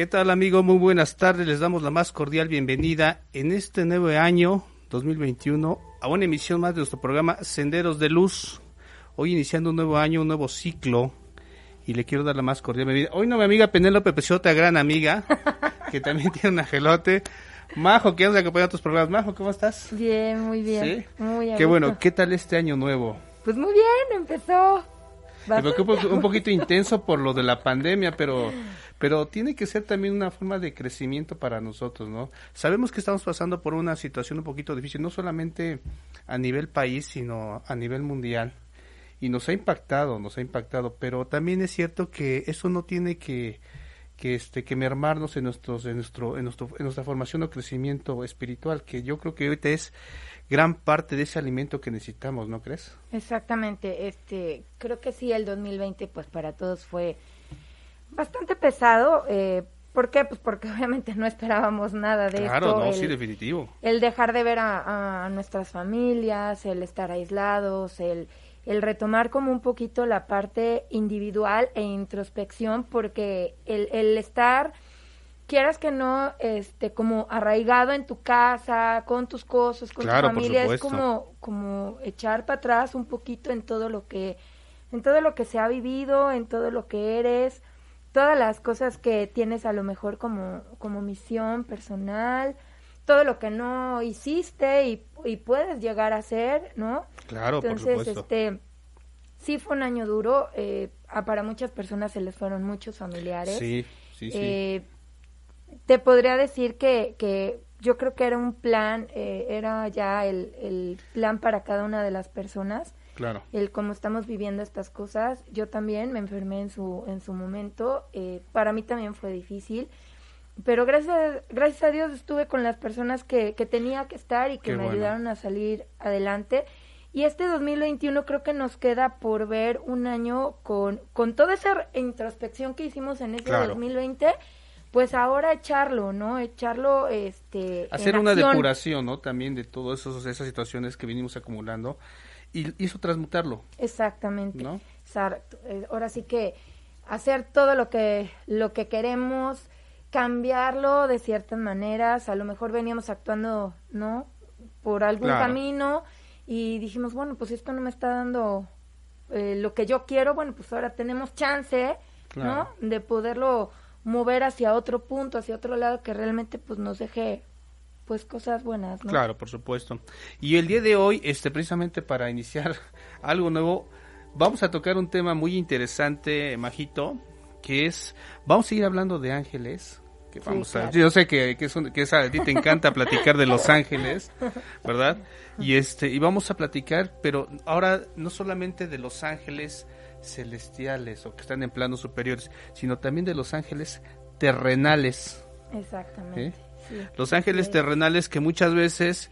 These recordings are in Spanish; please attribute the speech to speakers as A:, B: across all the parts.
A: ¿Qué tal amigo? Muy buenas tardes, les damos la más cordial bienvenida en este nuevo año 2021 a una emisión más de nuestro programa Senderos de Luz. Hoy iniciando un nuevo año, un nuevo ciclo y le quiero dar la más cordial bienvenida. Hoy no mi amiga Penélope Pechota, gran amiga, que también tiene un angelote. Majo, que nos acompaña a tus programas. Majo, ¿cómo estás?
B: Bien, muy bien.
A: ¿Sí?
B: Muy
A: Qué bueno. ¿qué tal este año nuevo?
B: Pues muy bien, empezó.
A: Me preocupa un poquito intenso por lo de la pandemia, pero pero tiene que ser también una forma de crecimiento para nosotros, ¿no? Sabemos que estamos pasando por una situación un poquito difícil, no solamente a nivel país, sino a nivel mundial. Y nos ha impactado, nos ha impactado, pero también es cierto que eso no tiene que que este que mermarnos en nuestros en nuestro en nuestro en nuestra formación o crecimiento espiritual, que yo creo que ahorita es gran parte de ese alimento que necesitamos, ¿no crees?
B: Exactamente, este, creo que sí, el 2020 pues para todos fue bastante pesado. Eh, ¿Por qué? Pues porque obviamente no esperábamos nada de
A: Claro,
B: esto.
A: no,
B: el,
A: sí, definitivo.
B: el dejar de ver a, a nuestras familias, el estar aislados, el, el retomar como un poquito la parte individual e introspección, porque el, el estar, quieras que no, este, como arraigado en tu casa, con tus cosas, con
A: Claro,
B: tu
A: por
B: familia, es como, como echar para atrás un poquito en todo lo que, en todo lo que se ha vivido, en todo lo que eres, todas las cosas que tienes a lo mejor como, como misión personal, todo lo que no hiciste y, y puedes llegar a hacer, ¿no?
A: Claro, por
B: Entonces,
A: supuesto.
B: este, sí fue un año duro, eh, a- para muchas personas se les fueron muchos familiares.
A: Sí, sí, sí.
B: Eh, te podría decir que, que yo creo que era un plan, eh, era ya el, el plan para cada una de las personas.
A: Claro.
B: El cómo estamos viviendo estas cosas. Yo también me enfermé en su, en su momento. Eh, para mí también fue difícil. Pero gracias, gracias a Dios estuve con las personas que, que tenía que estar y que
A: Qué
B: me
A: bueno.
B: ayudaron a salir adelante. Y este 2021 creo que nos queda por ver un año con, con toda esa introspección que hicimos en ese
A: Claro.
B: 2020, pues ahora echarlo, ¿no? Echarlo, este... en
A: Hacer una
B: acción.
A: depuración, ¿no? También de todas esas situaciones que venimos acumulando y, y eso transmutarlo,
B: Exactamente.
A: ¿no?
B: Exacto. Eh, Ahora sí que hacer todo lo que lo que queremos, cambiarlo de ciertas maneras. A lo mejor veníamos actuando, ¿no? Por algún
A: Claro.
B: camino y dijimos, bueno, pues esto no me está dando eh, lo que yo quiero. Bueno, pues ahora tenemos chance,
A: Claro.
B: ¿no? De poderlo mover hacia otro punto, hacia otro lado que realmente pues nos deje pues cosas buenas, ¿no?
A: Claro, por supuesto. Y el día de hoy, este, precisamente para iniciar algo nuevo, vamos a tocar un tema muy interesante, Majito, que es, vamos a seguir hablando de ángeles. Que
B: Sí,
A: vamos a, yo sé que, que, es un- que es a ti te encanta platicar de los ángeles, ¿verdad? Y este, y vamos a platicar, pero ahora no solamente de los ángeles celestiales o que están en planos superiores, sino también de los ángeles terrenales.
B: Exactamente. sí.
A: Los ángeles
B: Sí.
A: terrenales que muchas veces,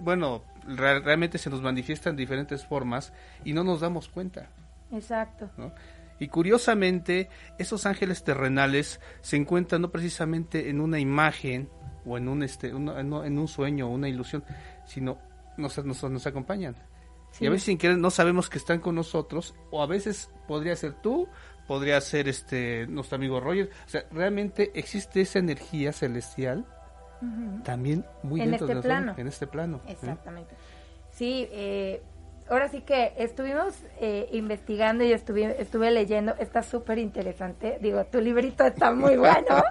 A: bueno, re- realmente se nos manifiestan de diferentes formas y no nos damos cuenta,
B: Exacto.
A: ¿no? Y curiosamente, esos ángeles terrenales se encuentran no precisamente en una imagen o en un este un- en un sueño o una ilusión, sino nos, nos, nos acompañan.
B: Sí.
A: Y a veces sin querer no sabemos que están con nosotros, o a veces podría ser tú, podría ser este nuestro amigo Roger. O sea, realmente existe esa energía celestial también muy
B: En
A: dentro
B: este
A: de nosotros,
B: plano.
A: en este plano. ¿eh?
B: Exactamente. Sí, eh, ahora sí que estuvimos eh, investigando y estuve, estuve leyendo, está súper interesante, digo, tu librito está muy bueno.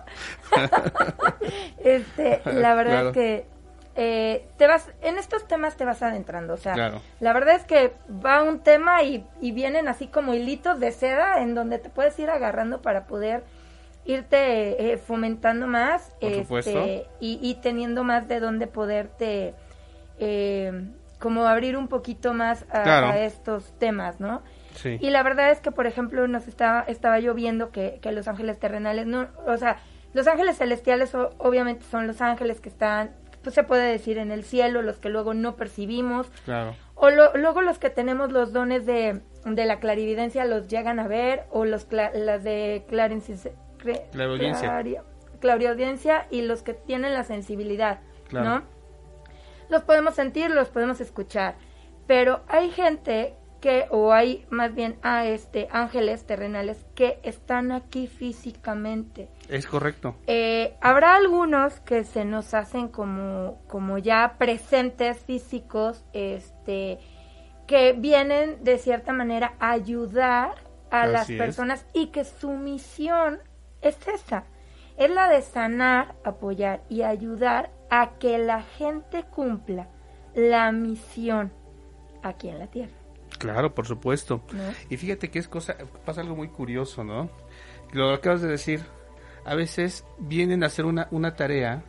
B: este, la verdad
A: Claro.
B: es que eh, te vas, en estos temas te vas adentrando, o sea,
A: Claro.
B: la verdad es que va un tema y, y vienen así como hilitos de seda en donde te puedes ir agarrando para poder irte eh, fomentando más
A: Por
B: este, y, y teniendo más de dónde poderte eh, como abrir un poquito más a,
A: Claro.
B: a estos temas, ¿no?
A: Sí.
B: Y la verdad es que, por ejemplo, nos estaba, estaba yo viendo que, que los ángeles terrenales, no, o sea, los ángeles celestiales o- obviamente son los ángeles que están, pues se puede decir en el cielo, los que luego no percibimos,
A: Claro.
B: o lo- luego los que tenemos los dones de, de la clarividencia los llegan a ver, o los cla- las de cre-
A: Clariaudiencia.
B: clariaudiencia y los que tienen la sensibilidad,
A: Claro.
B: ¿no? Los podemos sentir, los podemos escuchar, pero hay gente que, o hay más bien a este ángeles terrenales que están aquí físicamente.
A: Es correcto.
B: Eh, habrá algunos que se nos hacen como, como ya presentes físicos, este, que vienen de cierta manera a ayudar a las
A: es.
B: personas y que su misión es esa, es la de sanar, apoyar y ayudar a que la gente cumpla la misión aquí en la tierra.
A: Claro, por supuesto.
B: ¿no?
A: Y fíjate que es cosa, pasa algo muy curioso, ¿no? Lo acabas de decir. A veces vienen a hacer una, una tarea.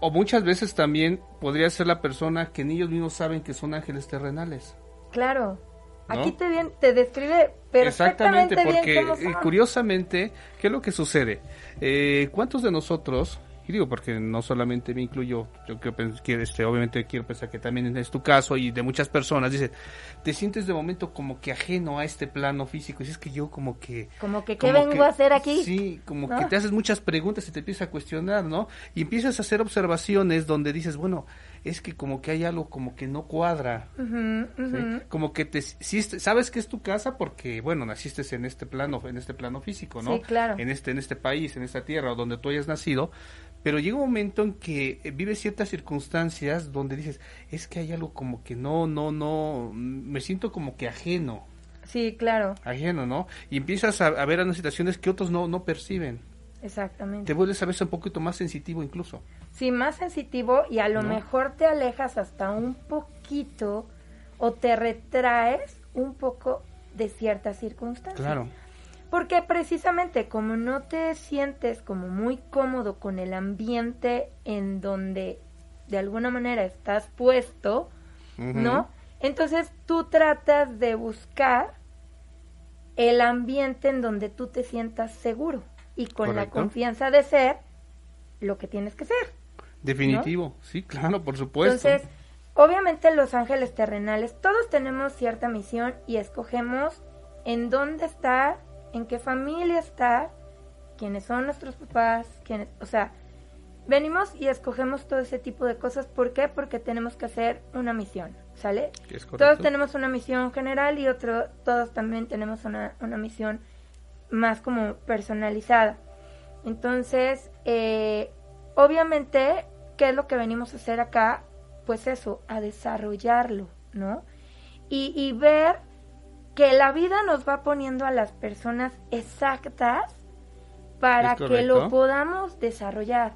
A: O muchas veces también podría ser la persona que ni ellos mismos saben que son ángeles terrenales.
B: Claro.
A: ¿No?
B: Aquí te, bien, te describe perfectamente
A: Exactamente, porque
B: bien cómo
A: eh,
B: son.
A: curiosamente, ¿qué es lo que sucede? Eh, ¿Cuántos de nosotros, y digo porque no solamente me incluyo, yo creo que este, obviamente quiero pensar que también es tu caso y de muchas personas, dice, te sientes de momento como que ajeno a este plano físico, y es que yo como que...
B: Como que, ¿qué
A: como
B: vengo
A: que-
B: a hacer aquí?
A: Sí, como
B: ¿No?
A: que te haces muchas preguntas y te empiezas a cuestionar, ¿no? Y empiezas a hacer observaciones donde dices, bueno, es que como que hay algo como que no cuadra. Como que te sabes que es tu casa porque bueno naciste en este plano en este plano físico, ¿no?
B: Sí, claro.
A: En este en este país, en esta tierra donde tú hayas nacido, pero llega un momento en que eh, vives ciertas circunstancias donde dices es que hay algo como que no no no mm, me siento como que ajeno
B: Sí, claro,
A: ajeno, ¿no? Y empiezas a, a ver unas situaciones que otros no no perciben.
B: exactamente.
A: Te vuelves a veces un poquito más sensitivo incluso.
B: Sí, más sensitivo y a lo
A: ¿No?
B: mejor te alejas hasta un poquito o te retraes un poco de ciertas circunstancias.
A: Claro.
B: Porque precisamente como no te sientes como muy cómodo con el ambiente en donde de alguna manera estás puesto. ¿no? Entonces tú tratas de buscar el ambiente en donde tú te sientas seguro y con la confianza de ser lo que tienes que ser.
A: Definitivo, sí, claro, por supuesto.
B: Entonces, obviamente los ángeles terrenales, todos tenemos cierta misión y escogemos en dónde estar, en qué familia estar, quiénes son nuestros papás, quiénes, o sea, venimos y escogemos todo ese tipo de cosas. ¿Por qué? Porque tenemos que hacer una misión, ¿sale? Todos tenemos una misión general y otro, todos también tenemos una, una misión más como personalizada. Entonces, eh, obviamente, ¿qué es lo que venimos a hacer acá? Pues eso, a desarrollarlo, ¿no? Y, y ver que la vida nos va poniendo a las personas exactas para que lo podamos desarrollar.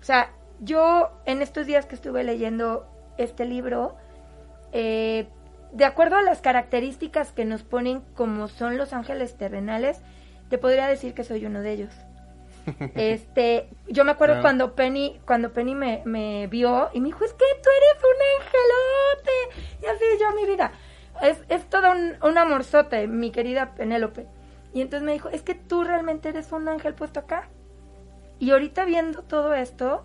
B: O sea, yo en estos días que estuve leyendo este libro, eh, de acuerdo a las características que nos ponen como son los ángeles terrenales, te podría decir que soy uno de ellos. Este, yo me acuerdo
A: Claro.
B: cuando Penny, cuando Penny me, me vio y me dijo, es que tú eres un angelote. Y así yo mi vida. Es, es todo un, un amorzote, mi querida Penélope. Y entonces me dijo, es que tú realmente eres un ángel puesto acá. Y ahorita viendo todo esto,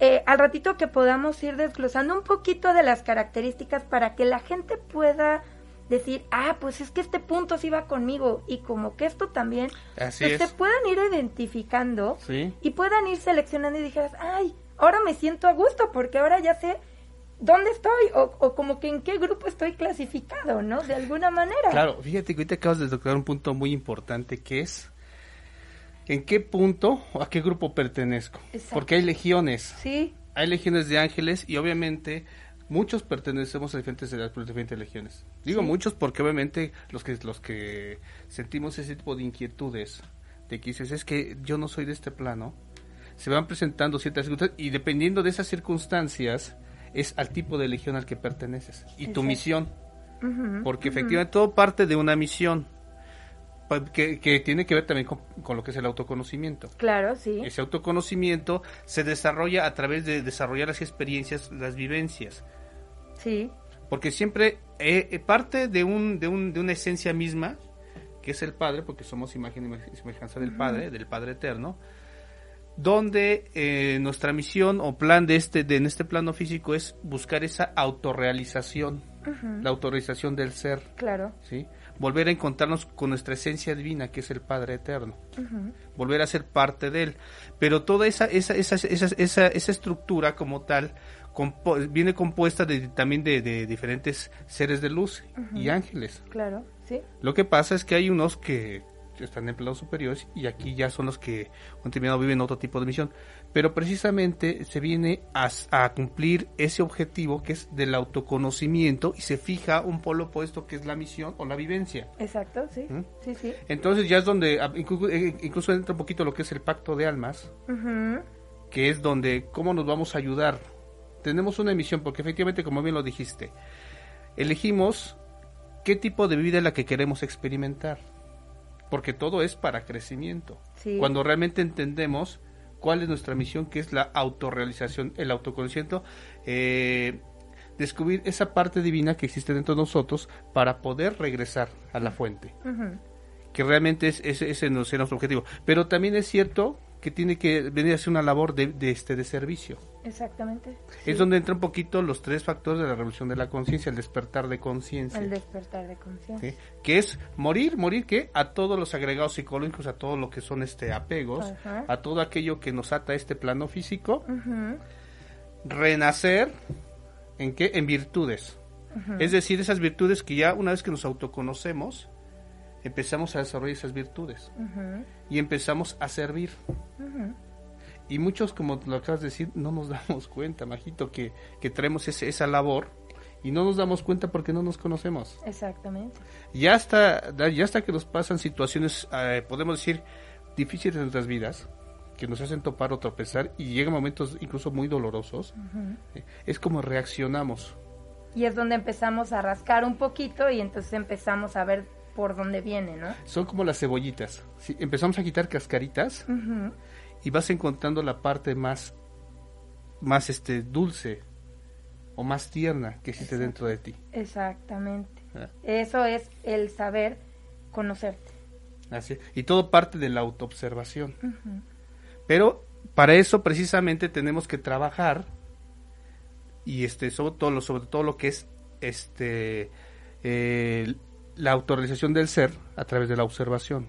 B: eh, al ratito que podamos ir desglosando un poquito de las características para que la gente pueda decir, ah, pues es que este punto sí va conmigo y como que esto también,
A: Así
B: pues
A: es.
B: se puedan ir identificando
A: Sí.
B: y puedan ir seleccionando y dijeras, ay, ahora me siento a gusto porque ahora ya sé dónde estoy o, o como que en qué grupo estoy clasificado, ¿no? De alguna manera.
A: Claro, fíjate que ahorita acabas de tocar un punto muy importante que es en qué punto o a qué grupo pertenezco.
B: Exacto.
A: Porque hay legiones,
B: Sí,
A: hay legiones de ángeles y obviamente muchos pertenecemos a diferentes, las diferentes legiones. Digo
B: Sí.
A: muchos porque obviamente los que los que sentimos ese tipo de inquietudes, de que dices, es que yo no soy de este plano, se van presentando ciertas circunstancias y dependiendo de esas circunstancias es al tipo de legión al que perteneces y tu misión. Porque efectivamente todo parte de una misión que, que tiene que ver también con, con lo que es el autoconocimiento.
B: Claro, sí.
A: Ese autoconocimiento se desarrolla a través de desarrollar las experiencias, las vivencias.
B: Sí,
A: Porque siempre eh, eh, parte de, un, de, un, de una esencia misma, que es el Padre, porque somos imagen y semejanza del Padre, del Padre Eterno, donde eh, nuestra misión o plan de este, de, en este plano físico es buscar esa autorrealización, la autorrealización del ser.
B: claro.
A: ¿sí? Volver a encontrarnos con nuestra esencia divina, que es el Padre Eterno. Volver a ser parte de Él. Pero toda esa, esa, esa, esa, esa, esa estructura como tal compo- viene compuesta de, también de, de diferentes seres de luz y ángeles.
B: Claro, sí.
A: Lo que pasa es que hay unos que están en planos superiores y aquí ya son los que han terminado viven otro tipo de misión. Pero precisamente se viene a, a cumplir ese objetivo que es del autoconocimiento y se fija un polo opuesto que es la misión o la vivencia.
B: Exacto, sí.
A: ¿Mm?
B: Sí, sí.
A: Entonces ya es donde ah, inclu- eh, incluso entra un poquito lo que es el pacto de almas, que es donde cómo nos vamos a ayudar. Tenemos una misión porque efectivamente, como bien lo dijiste, elegimos qué tipo de vida es la que queremos experimentar, porque todo es para crecimiento.
B: Sí.
A: Cuando realmente entendemos cuál es nuestra misión, que es la autorrealización, el autoconocimiento, eh, descubrir esa parte divina que existe dentro de nosotros para poder regresar a la fuente que realmente es, ese no es nuestro objetivo. Pero también es cierto que tiene que venir a ser una labor de, de este de servicio.
B: Exactamente. sí.
A: Es donde entra un poquito los tres factores de la revolución de la conciencia, el despertar de conciencia.
B: El despertar de conciencia.
A: ¿sí? Que es morir, morir que a todos los agregados psicológicos, a todo lo que son este apegos, a todo aquello que nos ata a este plano físico, renacer en qué? En virtudes. Es decir, esas virtudes que ya una vez que nos autoconocemos, empezamos a desarrollar esas virtudes y empezamos a servir. Y muchos, como lo acabas de decir, no nos damos cuenta, Majito, que, que traemos ese- esa labor y no nos damos cuenta porque no nos conocemos.
B: Exactamente.
A: Ya hasta, ya hasta que nos pasan situaciones, eh, podemos decir, difíciles en nuestras vidas, que nos hacen topar o tropezar y llegan momentos incluso muy dolorosos, eh, es como reaccionamos.
B: Y es donde empezamos a rascar un poquito y entonces empezamos a ver por dónde viene, ¿no?
A: Son como las cebollitas. Empezamos a quitar cascaritas
B: Ujú,
A: y vas encontrando la parte más, más este, dulce o más tierna que existe dentro de ti.
B: Exactamente.
A: Ah.
B: Eso es el saber conocerte.
A: Así, y todo parte de la autoobservación. Pero para eso precisamente tenemos que trabajar y este sobre todo lo, sobre todo lo que es este eh, la autorrealización del ser a través de la observación.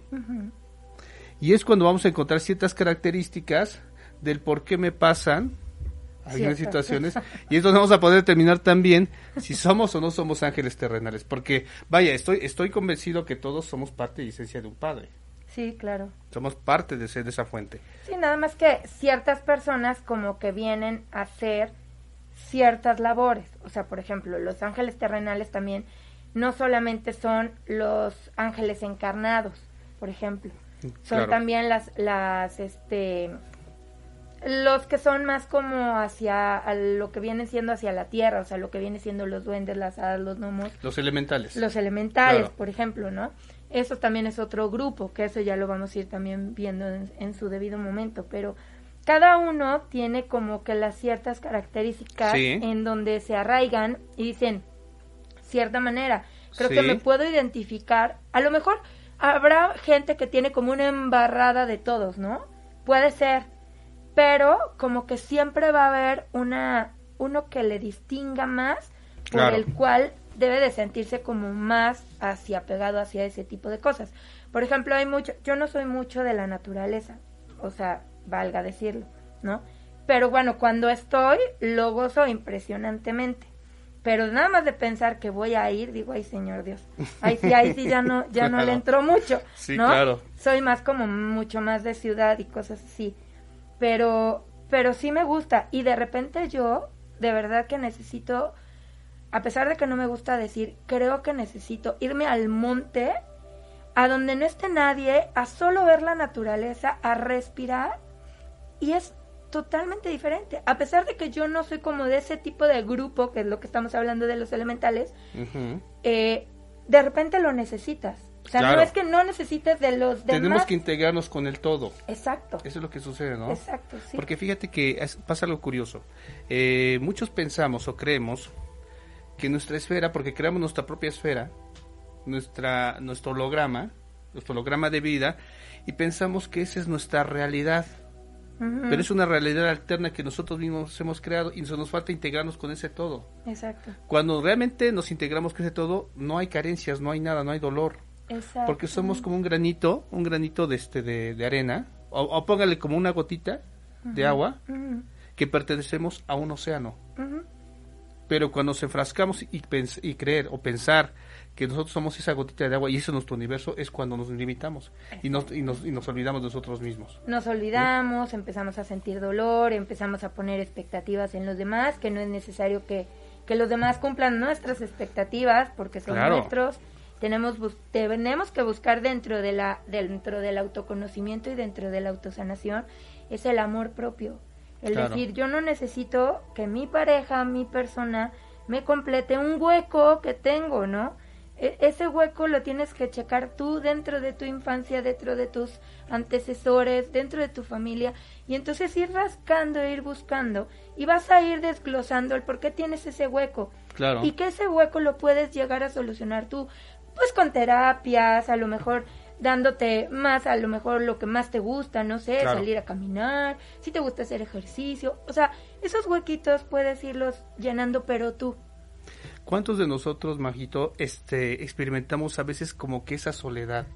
A: Y es cuando vamos a encontrar ciertas características del por qué me pasan algunas situaciones y es donde vamos a poder determinar también si somos o no somos ángeles terrenales porque vaya estoy estoy convencido que todos somos parte y esencia de un padre
B: Sí, claro.
A: somos parte de, ese- de esa fuente
B: Sí, nada más que ciertas personas como que vienen a hacer ciertas labores. O sea, por ejemplo, los ángeles terrenales también no solamente son los ángeles encarnados, por ejemplo. Son
A: Claro.
B: también las, las, este, los que son más como hacia lo que viene siendo hacia la tierra, o sea, lo que viene siendo los duendes, las hadas, los gnomos,
A: los elementales
B: los elementales,
A: Claro.
B: por ejemplo, ¿no? Eso también es otro grupo, que eso ya lo vamos a ir también viendo en, en su debido momento, pero cada uno tiene como que las ciertas características
A: Sí.
B: en donde se arraigan y dicen cierta manera. Creo
A: Sí.
B: que me puedo identificar. A lo mejor habrá gente que tiene como una embarrada de todos, ¿no? Puede ser, pero como que siempre va a haber una uno que le distinga más por
A: Claro.
B: el cual debe de sentirse como más hacia pegado hacia ese tipo de cosas. Por ejemplo, hay mucho, yo no soy mucho de la naturaleza, o sea, valga decirlo, ¿no? Pero bueno, cuando estoy, lo gozo impresionantemente. Pero nada más de pensar que voy a ir, digo, ay, señor Dios. Ahí sí, ahí sí ya no, ya no le entró mucho,
A: Sí,
B: ¿no?
A: claro.
B: Soy más como mucho más de ciudad y cosas así. Pero, pero sí me gusta. Y de repente yo, de verdad que necesito, a pesar de que no me gusta decir, creo que necesito irme al monte, a donde no esté nadie, a solo ver la naturaleza, a respirar. Y es totalmente diferente. A pesar de que yo no soy como de ese tipo de grupo, que es lo que estamos hablando de los elementales, eh, de repente lo necesitas. O sea, no es que no necesites de los demás.
A: tenemos que integrarnos con el todo
B: Exacto.
A: eso es lo que sucede no
B: Exacto, sí.
A: Porque fíjate que es- pasa algo curioso. Eh, muchos pensamos o creemos que nuestra esfera, porque creamos nuestra propia esfera, nuestra, nuestro holograma, nuestro holograma de vida, y pensamos que esa es nuestra realidad. Pero es una realidad alterna que nosotros mismos hemos creado y nos falta integrarnos con ese todo.
B: Exacto.
A: Cuando realmente nos integramos con ese todo, no hay carencias, no hay nada, no hay dolor.
B: Exacto.
A: Porque somos como un granito, un granito de, este, de, de arena, o, o póngale como una gotita de agua, que pertenecemos a un océano. Pero cuando nos enfrascamos y, y creer o pensar que nosotros somos esa gotita de agua y ese es nuestro universo, es cuando nos limitamos y nos, y nos, y nos olvidamos de nosotros mismos.
B: Nos olvidamos, empezamos a sentir dolor, empezamos a poner expectativas en los demás, que no es necesario que, que los demás cumplan nuestras expectativas porque son
A: Claro.
B: nuestros. Tenemos, tenemos que buscar dentro, de la, dentro del autoconocimiento y dentro de la autosanación es el amor propio. El
A: Claro.
B: decir, yo no necesito que mi pareja, mi persona, me complete un hueco que tengo, ¿no? E- ese hueco lo tienes que checar tú dentro de tu infancia, dentro de tus antecesores, dentro de tu familia, y entonces ir rascando, ir buscando, y vas a ir desglosando el por qué tienes ese hueco.
A: Claro.
B: Y que ese hueco lo puedes llegar a solucionar tú, pues con terapias, a lo mejor dándote más, a lo mejor lo que más te gusta, no sé,
A: Claro.
B: salir a caminar, si te gusta hacer ejercicio, o sea, esos huequitos puedes irlos llenando, pero tú.
A: ¿Cuántos de nosotros, Majito, este, experimentamos a veces como que esa soledad?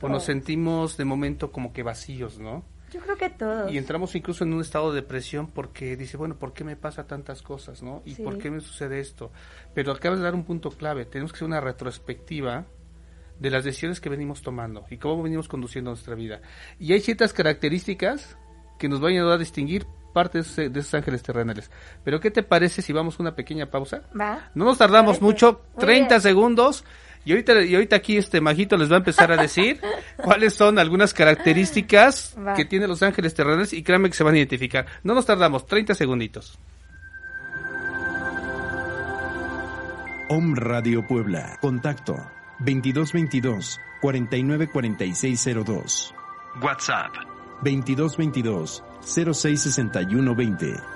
A: O nos
B: Todos.
A: sentimos de momento como que vacíos, ¿no?
B: Yo creo que todos.
A: Y entramos incluso en un estado de depresión porque dice, bueno, ¿por qué me pasa tantas cosas, no? ¿Y
B: Sí.
A: por qué me sucede esto? Pero acabas de dar un punto clave. Tenemos que hacer una retrospectiva de las decisiones que venimos tomando y cómo venimos conduciendo nuestra vida. Y hay ciertas características que nos van a ayudar a distinguir partes de esos ángeles terrenales. Pero ¿qué te parece si vamos a una pequeña pausa?
B: Va.
A: No nos tardamos
B: Parece.
A: mucho,
B: Muy
A: 30
B: bien.
A: segundos. Y ahorita, y ahorita aquí este Majito les va a empezar a decir cuáles son algunas características
B: Va.
A: que tienen los ángeles terrenales y créanme que se van a identificar. No nos tardamos, 30 segunditos.
C: Om Radio Puebla. Contacto 2222 494602. WhatsApp 2222 066120.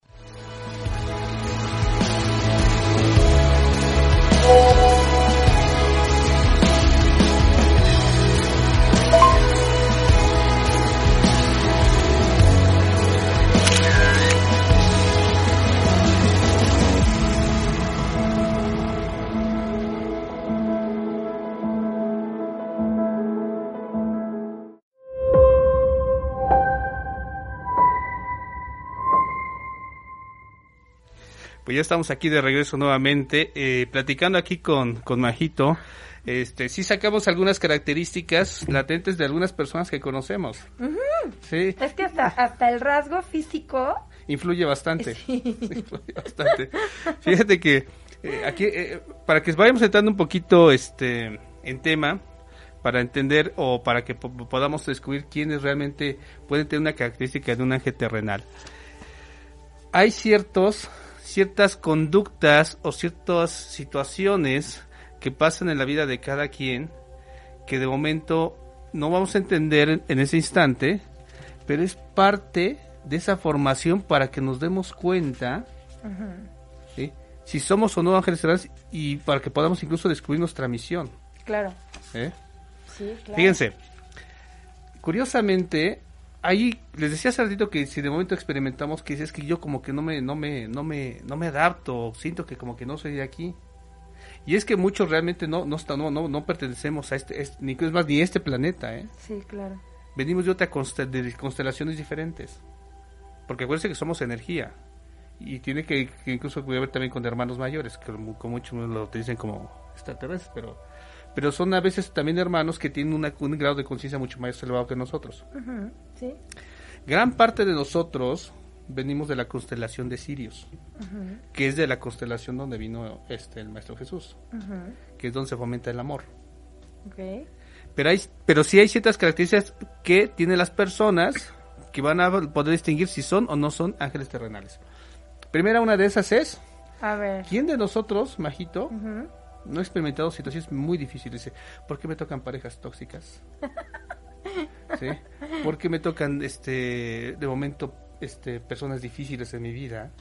D: Thank.
A: Pues ya estamos aquí de regreso nuevamente, eh, platicando aquí con, con Majito. Este, sí sacamos algunas características latentes de algunas personas que conocemos. Sí,
B: Es que hasta, hasta el rasgo físico,
A: influye bastante. Influye bastante. Fíjate que eh, aquí, eh, para que vayamos entrando un poquito este, en tema, para entender o para que po- podamos descubrir quiénes realmente pueden tener una característica de un ángel terrenal. Hay ciertos, ciertas conductas o ciertas situaciones que pasan en la vida de cada quien que de momento no vamos a entender en- ese instante, pero es parte de esa formación para que nos demos cuenta ¿sí? si somos o no ángeles y para que podamos incluso descubrir nuestra misión.
B: claro.
A: ¿eh?
B: Sí, claro.
A: Fíjense, curiosamente, ahí les decía hace ratito que si de momento experimentamos que es que yo como que no me, no me, no me, no me adapto, siento que como que no soy de aquí. Y es que muchos realmente no, no, está- no, no, no pertenecemos a este, este- ni es más ni a este planeta, ¿eh?
B: Sí, claro.
A: venimos de otra constel- de constelaciones diferentes. Porque acuérdense que somos energía. Y tiene que, que incluso que ver también con hermanos mayores, que como muchos lo dicen como extraterrestres, pero, pero son a veces también hermanos que tienen una- un grado de conciencia mucho más elevado que nosotros.
B: Ujú, Sí.
A: Gran parte de nosotros venimos de la constelación de Sirius, que es de la constelación donde vino este el Maestro Jesús, que es donde se fomenta el amor. Pero hay, pero sí hay ciertas características que tienen las personas que van a poder distinguir si son o no son ángeles terrenales. Primera una de esas es,
B: A ver.
A: ¿quién de nosotros, Majito, no ha experimentado situaciones muy difíciles? ¿por qué me tocan parejas tóxicas? ¿Sí? ¿Por qué me tocan, este, de momento, este, personas difíciles en mi vida?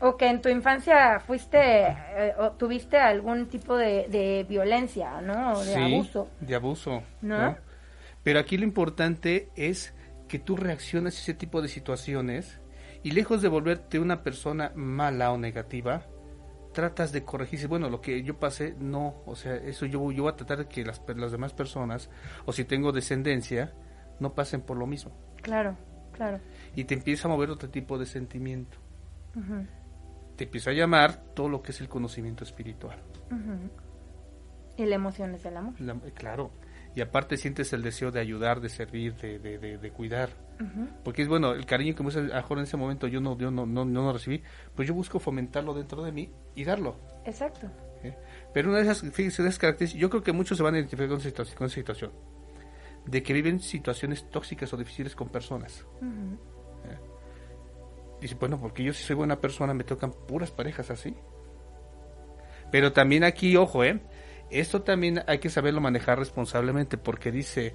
B: O que en tu infancia fuiste eh, o tuviste algún tipo de, de violencia, ¿no? O de
A: Sí,
B: abuso.
A: De abuso.
B: ¿No?
A: Pero aquí lo importante es que tú reacciones a ese tipo de situaciones y lejos de volverte una persona mala o negativa, tratas de corregirse. Bueno, lo que yo pasé, no. O sea, eso yo, yo voy a tratar de que las, las demás personas, o si tengo descendencia, no pasen por lo mismo.
B: Claro, claro.
A: Y te empieza a mover otro tipo de sentimiento. Te empieza a llamar todo lo que es el conocimiento espiritual.
B: Y la emoción es el amor.
A: La- claro. Y aparte sientes el deseo de ayudar, de servir, de, de, de, de cuidar. Porque es bueno, el cariño que me mejor en ese momento yo no, yo no, no, no lo recibí, pues yo busco fomentarlo dentro de mí y darlo.
B: Exacto.
A: ¿eh? Pero una de esas, fíjense, de esas características, yo creo que muchos se van a identificar con esa situación, de que viven situaciones tóxicas o difíciles con personas.
B: Ujú.
A: Dice, bueno, porque yo si soy buena persona me tocan puras parejas así. Pero también aquí, ojo, ¿eh? Esto también hay que saberlo manejar responsablemente porque dice,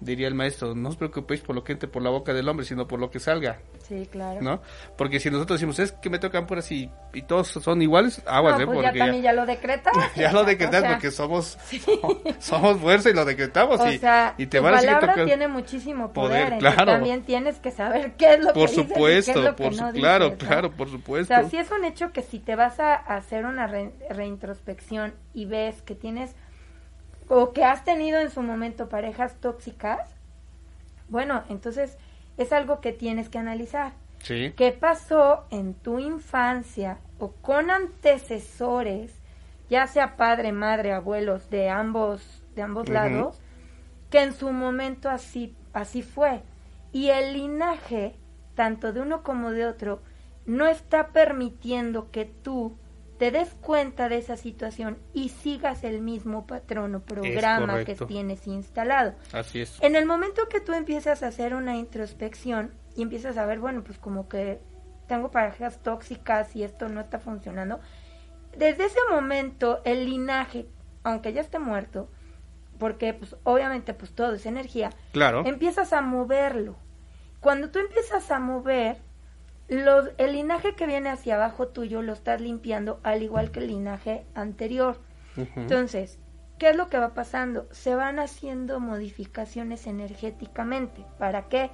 A: diría el maestro, no os preocupéis por lo que entre por la boca del hombre, sino por lo que salga.
B: Sí, claro.
A: ¿no? Porque si nosotros decimos, es que me tocan puras y, y todos son iguales, aguas,
B: No,
A: ¿eh?
B: pues
A: Porque
B: ya también ya lo decretas.
A: ya lo decretamos
B: O sea,
A: porque somos, somos fuerza y lo decretamos.
B: O
A: y,
B: sea,
A: y te
B: tu
A: van a
B: palabra tiene muchísimo poder,
A: claro.
B: también tienes que saber qué es lo
A: Por
B: que dices y qué es
A: supuesto,
B: que
A: por su-
B: no
A: claro, claro, por
B: O
A: supuesto.
B: sea, sí es un hecho que si te vas a hacer una re- reintrospección y ves que tienes o que has tenido en su momento parejas tóxicas, bueno, entonces es algo que tienes que analizar.
A: Sí,
B: ¿Qué pasó en tu infancia o con antecesores, ya sea padre, madre, abuelos de ambos de ambos lados, que en su momento así así fue? Y el linaje tanto de uno como de otro no está permitiendo que tú te des cuenta de esa situación y sigas el mismo patrón o programa que tienes instalado.
A: Así es.
B: En el momento que tú empiezas a hacer una introspección y empiezas a ver, bueno, pues como que tengo parejas tóxicas y esto no está funcionando, desde ese momento el linaje, aunque ya esté muerto, porque pues obviamente pues todo es energía,
A: Claro.
B: empiezas a moverlo. Cuando tú empiezas a mover, los, el linaje que viene hacia abajo tuyo lo estás limpiando al igual que el linaje anterior. Entonces, ¿qué es lo que va pasando? Se van haciendo modificaciones energéticamente. ¿Para qué?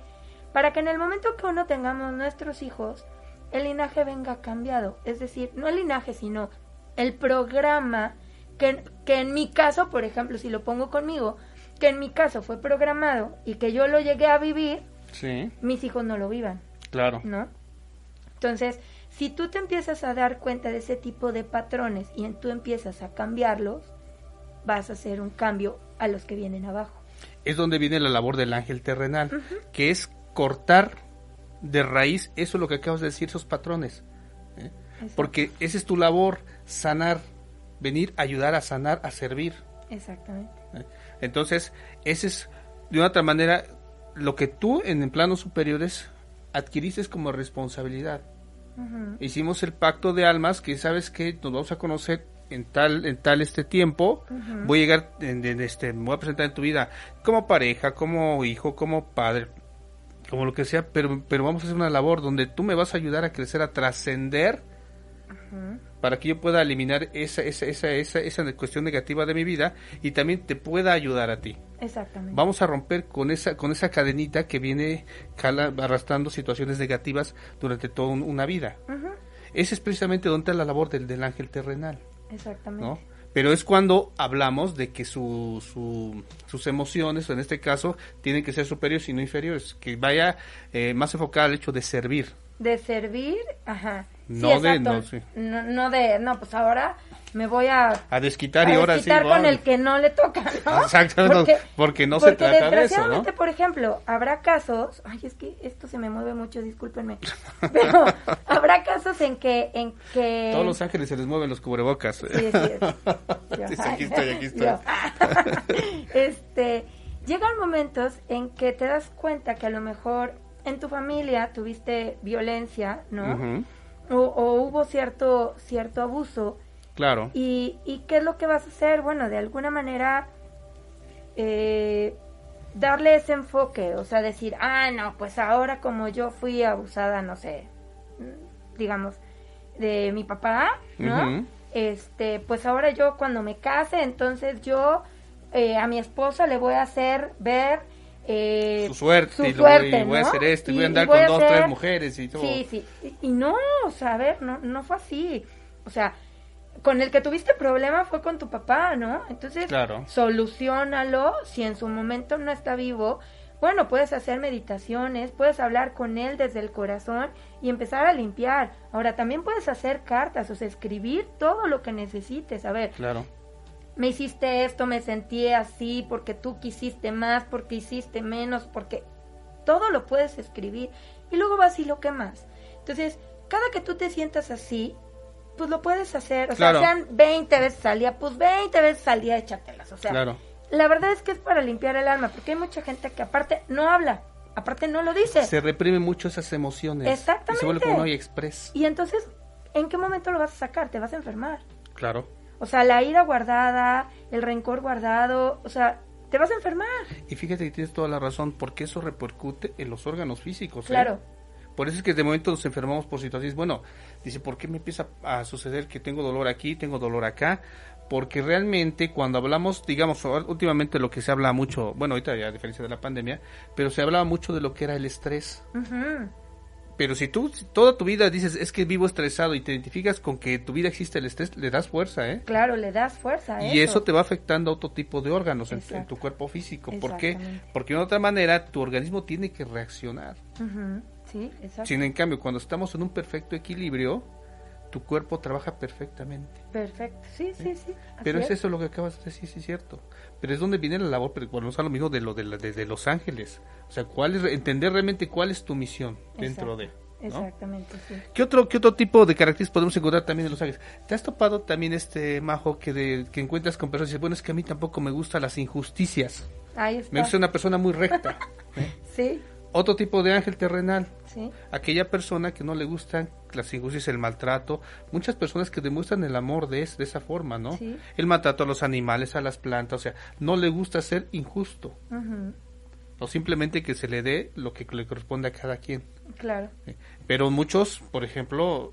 B: Para que en el momento que uno tengamos nuestros hijos, el linaje venga cambiado. Es decir, no el linaje, sino el programa que, que en mi caso, por ejemplo, si lo pongo conmigo, que en mi caso fue programado y que yo lo llegué a vivir,
A: Sí,
B: mis hijos no lo vivan.
A: claro.
B: ¿no? Entonces, si tú te empiezas a dar cuenta de ese tipo de patrones y en tú empiezas a cambiarlos, vas a hacer un cambio a los que vienen abajo.
A: Es donde viene la labor del ángel terrenal, que es cortar de raíz eso lo que acabas de decir, esos patrones. ¿eh? Porque esa es tu labor, sanar, venir ayudar a sanar, a servir.
B: Exactamente.
A: ¿eh? Entonces, ese es, de una otra manera, lo que tú en planos superiores adquiriste como responsabilidad. Hicimos el pacto de almas que sabes que nos vamos a conocer en tal en tal este tiempo voy a llegar en, en este me voy a presentar en tu vida como pareja como hijo como padre como lo que sea pero pero vamos a hacer una labor donde tú me vas a ayudar a crecer a trascender
B: Ujú.
A: Para que yo pueda eliminar esa esa esa esa esa cuestión negativa de mi vida y también te pueda ayudar a ti
B: Exactamente.
A: vamos a romper con esa con esa cadenita que viene arrastrando situaciones negativas durante toda un- una vida ese es precisamente donde está la labor del, del ángel terrenal
B: Exactamente.
A: ¿no? Pero es cuando hablamos de que su, su- sus emociones, en este caso, tienen que ser superiores y no inferiores, que vaya eh, más enfocada al hecho de servir.
B: De servir, ajá. Sí,
A: No de- no, sí.
B: no, no de, no, pues ahora me voy a,
A: A desquitar y ahora sí.
B: desquitar con
A: vamos.
B: el que no le toca, ¿no?
A: Exacto, no, porque no se
B: porque
A: trata de eso,
B: por ejemplo, habrá casos, ay, es que esto se me mueve mucho, discúlpenme, pero habrá casos en que, en que...
A: Todos los ángeles se les mueven los cubrebocas.
B: Sí, sí. Yo,
A: aquí estoy, aquí estoy.
B: yo. este, llegan momentos en que te das cuenta que a lo mejor en tu familia tuviste violencia, ¿no? O, o hubo cierto, cierto abuso.
A: Claro.
B: ¿Y, ¿Y qué es lo que vas a hacer? Bueno, de alguna manera eh, darle ese enfoque, o sea, decir, ah, no, pues ahora como yo fui abusada, no sé, digamos, de mi papá, ¿no? Este, pues ahora yo cuando me case, entonces yo eh, a mi esposa le voy a hacer ver eh,
A: Su suerte,
B: su
A: y voy- a hacer esto, y voy a andar
B: voy
A: con
B: a
A: dos, tres mujeres y todo.
B: Sí, sí. Y, y no, o sea, a ver, no, no fue así. O sea, con el que tuviste problema fue con tu papá, ¿no? Entonces,
A: Claro.
B: solucionalo. Si en su momento no está vivo, bueno, puedes hacer meditaciones, puedes hablar con él desde el corazón y empezar a limpiar. Ahora, también puedes hacer cartas, o sea, escribir todo lo que necesites. A ver,
A: Claro.
B: Me hiciste esto, me sentí así, porque tú quisiste más, porque hiciste menos, porque todo lo puedes escribir y luego vas y lo quemas. Entonces, cada que tú te sientas así, pues lo puedes hacer. O
A: Claro.
B: sea, sean 20 veces al día, pues 20 veces al día échatelas. O sea,
A: Claro.
B: la verdad es que es para limpiar el alma, porque hay mucha gente que aparte no habla, aparte no lo dice.
A: Se reprimen mucho esas emociones. Y se vuelve
B: Exactamente.
A: como no hay express.
B: Y entonces, ¿en qué momento lo vas a sacar? Te vas a enfermar.
A: Claro.
B: O sea, la ira guardada, el rencor guardado, o sea, te vas a enfermar.
A: Y fíjate que tienes toda la razón, porque eso repercute en los órganos físicos. ¿eh?
B: Claro.
A: Por eso es que de momento nos enfermamos por situaciones. Bueno, dice, ¿por qué me empieza a suceder que tengo dolor aquí, tengo dolor acá? Porque realmente cuando hablamos, digamos, últimamente lo que se habla mucho, bueno, ahorita ya a diferencia de la pandemia, pero se hablaba mucho de lo que era el estrés.
B: Ujú.
A: Pero si tú toda tu vida dices, es que vivo estresado y te identificas con que tu vida existe el estrés, le das fuerza, ¿eh?
B: Claro, le das fuerza a
A: Y eso te va afectando a otro tipo de órganos en, en tu cuerpo físico. ¿Por qué? Porque de otra manera tu organismo tiene que reaccionar.
B: Ujú, Sí, exacto.
A: Sin en cambio, cuando estamos en un perfecto equilibrio, tu cuerpo trabaja perfectamente.
B: Perfecto. Sí, sí, sí.
A: Pero es eso lo que acabas de decir, sí es cierto. Pero es donde viene la labor, pero volvemos a lo mismo de lo de, la- de, de los ángeles. O sea, cuál es, entender realmente cuál es tu misión dentro
B: Exacto,
A: de.
B: Exactamente, sí.
A: ¿Qué otro, ¿Qué otro tipo de características podemos encontrar también en los ángeles? ¿Te has topado también este majo que, de, que encuentras con personas y dices, bueno, es que a mí tampoco me gustan las injusticias?
B: Ahí está.
A: Me gusta una persona muy recta. ¿eh?
B: Sí,
A: Otro tipo de ángel terrenal,
B: sí.
A: aquella persona que no le gustan las injusticias, el maltrato. Muchas personas que demuestran el amor de, es- de esa forma, ¿no?
B: Sí.
A: El maltrato a los animales, a las plantas, o sea, no le gusta ser injusto. O simplemente que se le dé lo que le corresponde a cada quien.
B: Claro.
A: ¿sí? Pero muchos, por ejemplo,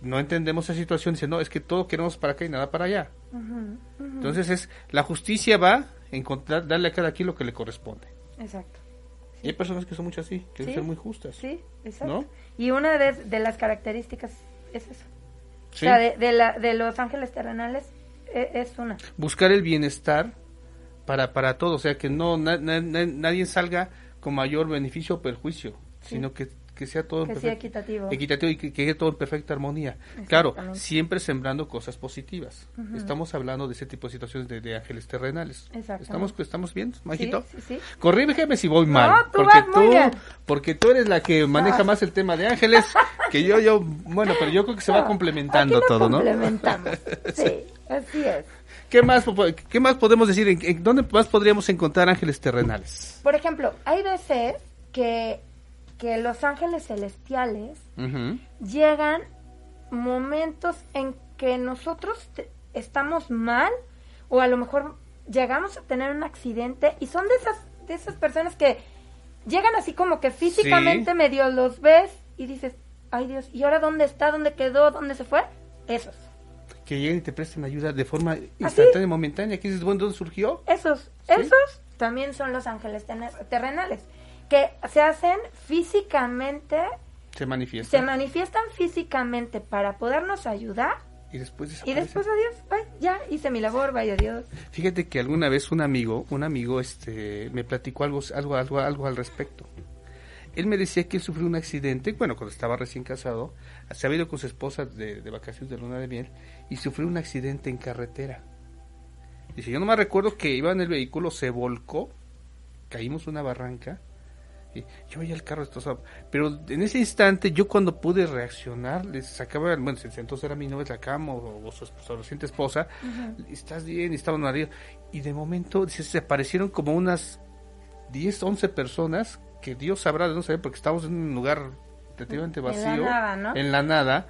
A: no entendemos esa situación. Dicen, no, es que todo queremos para acá y nada para allá. Entonces es, la justicia va a encontrar, darle a cada quien lo que le corresponde.
B: Exacto.
A: Y hay personas que son mucho así, que
B: Sí.
A: ser muy justas.
B: Sí, exacto.
A: ¿No?
B: Y una de, de las características es eso.
A: Sí.
B: O sea, de, de, la, de los ángeles terrenales e- es, una.
A: Buscar el bienestar para, para todos, o sea, que no na- na- na- nadie salga con mayor beneficio o perjuicio,
B: Sí.
A: sino que, que sea todo
B: Que sea equitativo.
A: equitativo y que quede todo en perfecta armonía. Claro, siempre sembrando cosas positivas. Estamos hablando de ese tipo de situaciones de, de ángeles terrenales. ¿Estamos, ¿Estamos bien, Majito?
B: Sí, sí, sí.
A: Corrígeme si voy mal.
B: No, tú
A: porque
B: vas muy
A: tú,
B: bien.
A: porque tú eres la que maneja más el tema de ángeles que yo, yo, bueno, pero yo creo que se va
B: No,
A: complementando todo, ¿no?
B: complementamos. Sí, así es.
A: ¿Qué más, qué más podemos decir? ¿En, en dónde más podríamos encontrar ángeles terrenales?
B: Por ejemplo, hay veces que, que los ángeles celestiales llegan momentos en que nosotros te- estamos mal o a lo mejor llegamos a tener un accidente y son de esas de esas personas que llegan así como que físicamente
A: Sí.
B: medio los ves y dices, "Ay Dios, ¿y ahora dónde está? ¿Dónde quedó? ¿Dónde se fue?" Esos.
A: Que lleguen y te presten ayuda de forma instantánea, momentánea. Que dices, bueno, ¿dónde surgió?
B: Esos, esos también son los ángeles terrenales que se hacen físicamente
A: Se manifiesta.
B: se manifiestan físicamente para podernos ayudar
A: y después
B: y después adiós, bye, ya hice mi labor, vaya adiós.
A: Fíjate que alguna vez un amigo, un amigo, este, me platicó algo, algo, algo, algo al respecto. Él me decía que él sufrió un accidente, bueno, cuando estaba recién casado, se había ido con su esposa de, de vacaciones de luna de miel y sufrió un accidente en carretera. Dice, yo no me recuerdo que iba en el vehículo, se volcó, caímos una barranca, yo veía el carro destrozado. Pero en ese instante, yo cuando pude reaccionar, les sacaba, bueno, entonces era mi novia, la cama o, o su, su reciente esposa, estás bien, estaban arriba. Y de momento, se aparecieron como unas 10, 11 personas que Dios sabrá de no saber, porque estábamos en un lugar relativamente
B: En la
A: vacío,
B: nada, ¿no?
A: en la nada,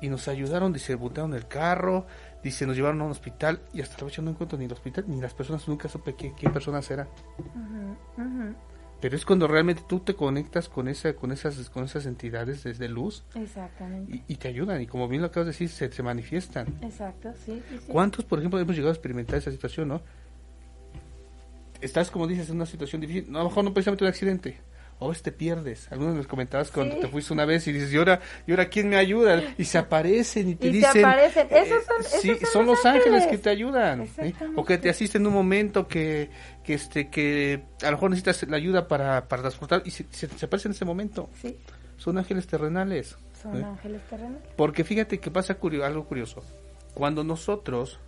A: y nos ayudaron, dice, botaron el carro, dice, nos llevaron a un hospital, y hasta la fecha no encuentro ni el hospital, ni las personas, nunca supe qué, qué personas eran.
B: Ujú, ujú.
A: Pero es cuando realmente tú te conectas con esa, con esas, con esas entidades desde luz
B: Exactamente.
A: y, y te ayudan, y como bien lo acabas de decir, se, se manifiestan.
B: Exacto, sí, sí, sí.
A: ¿Cuántos, por ejemplo, hemos llegado a experimentar esa situación, no? Estás, como dices, en una situación difícil, no, a lo mejor no precisamente un accidente, o a veces te pierdes. Algunos nos comentabas cuando
B: Sí.
A: te fuiste una vez y dices, ¿y ahora, ¿y ahora quién me ayuda? Y se aparecen y te
B: Y se
A: dicen...
B: aparecen. Esos
A: eh,
B: son- esos
A: sí,
B: son
A: son
B: los
A: ángeles
B: ángeles.
A: que te ayudan. ¿eh? O que te asisten en un momento que, que, este, que a lo mejor necesitas la ayuda para, para transportar y se, se, se aparecen en ese momento.
B: Sí,
A: Son ángeles terrenales.
B: son
A: ¿eh?
B: ángeles terrenales.
A: Porque fíjate que pasa curio- algo curioso. Cuando nosotros,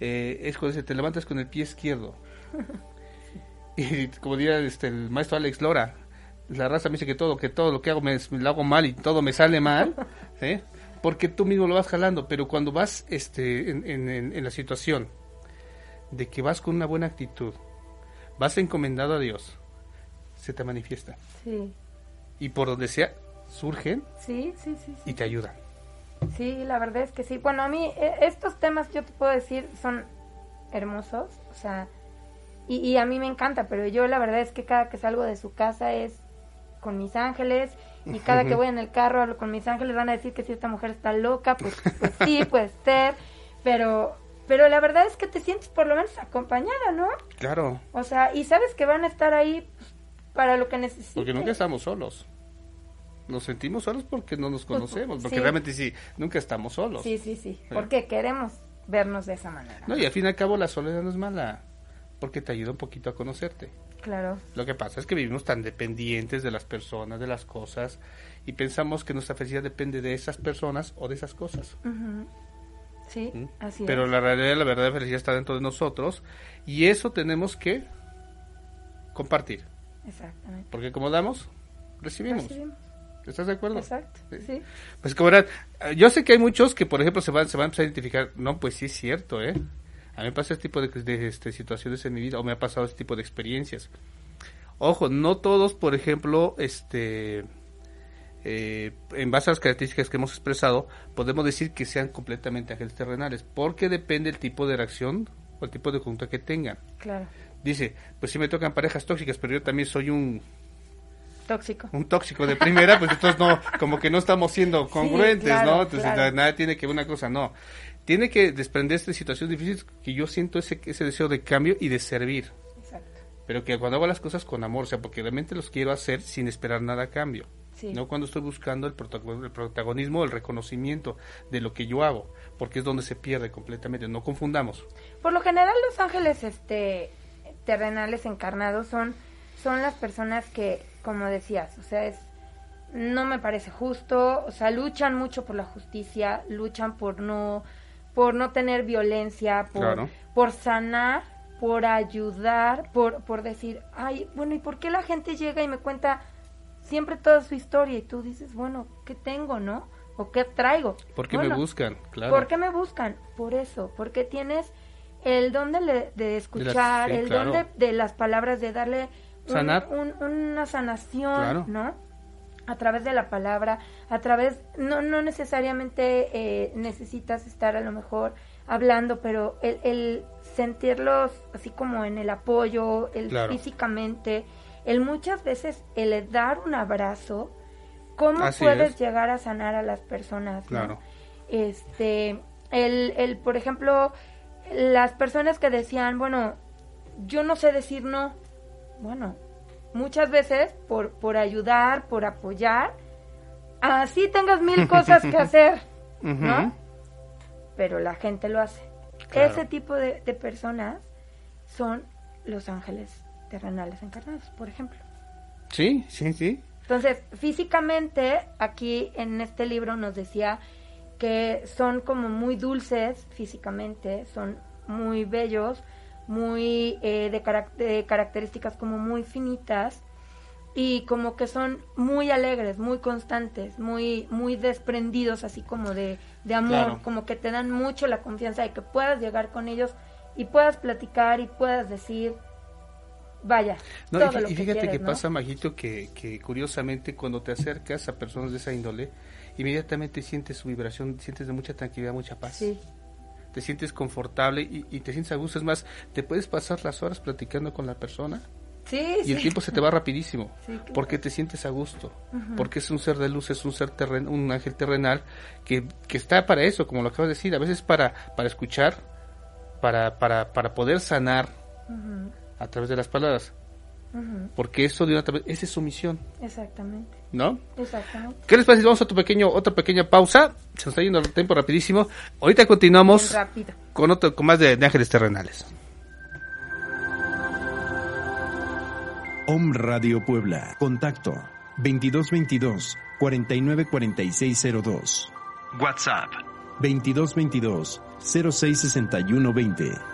A: eh, es cuando se te levantas con el pie izquierdo, y como diría este, el maestro Alex Lora, la raza me dice que todo, que todo lo que hago me, lo hago mal y todo me sale mal, ¿sí? porque tú mismo lo vas jalando, pero cuando vas este, en, en- la situación de que vas con una buena actitud, vas encomendado a Dios, se te manifiesta.
B: Sí,
A: Y por donde sea, surgen
B: sí, sí, sí. sí.
A: y te ayudan.
B: Sí, la verdad es que sí. Bueno, a mí eh, estos temas yo te puedo decir son hermosos, o sea, y, y a mí me encanta, pero yo la verdad es que cada que salgo de su casa es con mis ángeles y cada que voy en el carro hablo con mis ángeles van a decir que si esta mujer está loca, pues, pues sí, puede ser, pero pero la verdad es que te sientes por lo menos acompañada, ¿no?
A: Claro.
B: O sea, y sabes que van a estar ahí pues, para lo que necesites.
A: Porque nunca estamos solos. Nos sentimos solos porque no nos conocemos, porque
B: sí.
A: realmente sí, nunca estamos solos.
B: Sí, sí, sí, porque queremos vernos de esa manera.
A: No, y al fin y al cabo la soledad no es mala, porque te ayuda un poquito a conocerte.
B: Claro.
A: Lo que pasa es que vivimos tan dependientes de las personas, de las cosas, y pensamos que nuestra felicidad depende de esas personas o de esas cosas.
B: Sí,
A: ¿Mm?
B: así
A: Pero
B: es.
A: la realidad, la verdadera felicidad está dentro de nosotros, y eso tenemos que compartir.
B: Exactamente.
A: Porque como damos, recibimos.
B: Recibimos.
A: ¿Estás de acuerdo?
B: Exacto, sí.
A: Pues como era, yo sé que hay muchos que, por ejemplo, se van, se van a empezar a identificar, no, pues sí es cierto, ¿eh? A mí me pasa este tipo de, de, este, situaciones en mi vida, o me ha pasado este tipo de experiencias. Ojo, no todos, por ejemplo, este, eh, en base a las características que hemos expresado, podemos decir que sean completamente ángeles terrenales, porque depende el tipo de reacción o el tipo de conducta que tengan.
B: Claro.
A: Dice, pues si me tocan parejas tóxicas, pero yo también soy un
B: tóxico.
A: Un tóxico de primera, pues entonces no, como que no estamos siendo congruentes, ¿no? Entonces nada tiene que ver una cosa, no. Tiene que desprenderse de situaciones difíciles que yo siento ese, ese deseo de cambio y de servir. Exacto. Pero que cuando hago las cosas con amor, o sea, porque realmente los quiero hacer sin esperar nada a cambio. No cuando estoy buscando el, el protagonismo, el reconocimiento de lo que yo hago, porque es donde se pierde completamente. No confundamos.
B: Por lo general, los ángeles este, terrenales encarnados son, son las personas que como decías, o sea, es no me parece justo, o sea, luchan mucho por la justicia, luchan por no por no tener violencia, por por sanar, por ayudar, por por decir, "Ay, bueno, ¿y por qué la gente llega y me cuenta siempre toda su historia y tú dices, bueno, ¿qué tengo, no? ¿O qué traigo?
A: ¿Por qué me buscan? Claro.
B: ¿Por qué me buscan? Por eso, porque tienes el don de, de escuchar, el don de, de, las palabras, de darle
A: Sanar.
B: una sanación, ¿no? A través de la palabra, a través, no, no necesariamente eh, necesitas estar a lo mejor hablando, pero el, el, sentirlos así como en el apoyo, el físicamente, el muchas veces el dar un abrazo, ¿cómo puedes llegar a sanar a las personas?
A: Claro.
B: Este, el, el, por ejemplo, las personas que decían, bueno, yo no sé decir no, bueno, muchas veces por, por ayudar, por apoyar, así tengas mil cosas que hacer, ¿no? Pero la gente lo hace. Ese tipo de, de personas son los ángeles terrenales encarnados, por ejemplo.
A: Sí, sí, sí.
B: Entonces, físicamente, aquí en este libro nos decía que son como muy dulces físicamente, son muy bellos, muy eh, de, características como muy finitas y como que son muy alegres, muy constantes, muy muy desprendidos así como de, de amor, como que te dan mucho la confianza de que puedas llegar con ellos y puedas platicar y puedas decir vaya.
A: y, fíjate que, pasa, Majito, que, que curiosamente cuando te acercas a personas de esa índole, inmediatamente sientes su vibración, sientes de mucha tranquilidad, mucha paz. Sí te sientes confortable y, te sientes a gusto. Es más, te puedes pasar las horas platicando con la persona.
B: Sí,
A: y el tiempo se te va rapidísimo, porque te sientes a gusto, porque es un ser de luz, es un ser terren un ángel terrenal que, que está para eso, como lo acabas de decir, a veces para, para escuchar, para, para, para poder sanar a través de las palabras. Porque eso de una esa es su misión.
B: Exactamente.
A: ¿No?
B: Exactamente.
A: ¿Qué les parece? Vamos a otro pequeño, otra pequeña pausa. Se nos está yendo el tiempo rapidísimo. Ahorita continuamos con otro, con más de, Ángeles Terrenales.
C: Om Radio Puebla. Contacto 2222 494602. WhatsApp 2222 066120.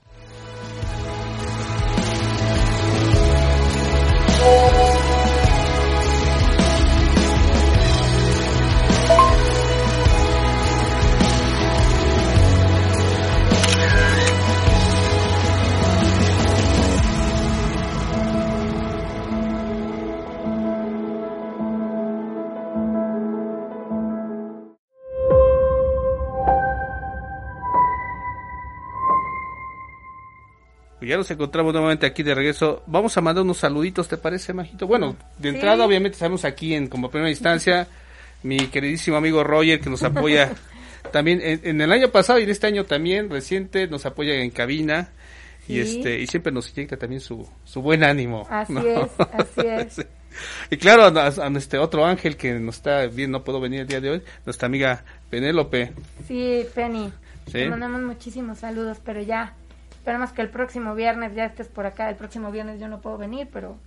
E: Thank you.
A: Ya nos encontramos nuevamente aquí de regreso. Vamos a mandar unos saluditos, ¿te parece, Majito? Bueno, de entrada, obviamente, estamos aquí en como primera instancia. mi queridísimo amigo Roger, que nos apoya también en, el año pasado y en este año también, reciente, nos apoya en cabina. y este y siempre nos inyecta también su, su buen ánimo.
B: Así
A: ¿no?
B: es, así es.
A: Sí. Y claro, a, a este otro ángel que nos está bien, no puedo venir el día de hoy, nuestra amiga Penélope.
B: Sí, Penny. Te mandamos muchísimos saludos, pero ya. Esperamos que el próximo viernes ya estés por acá. El próximo viernes yo no puedo venir, pero.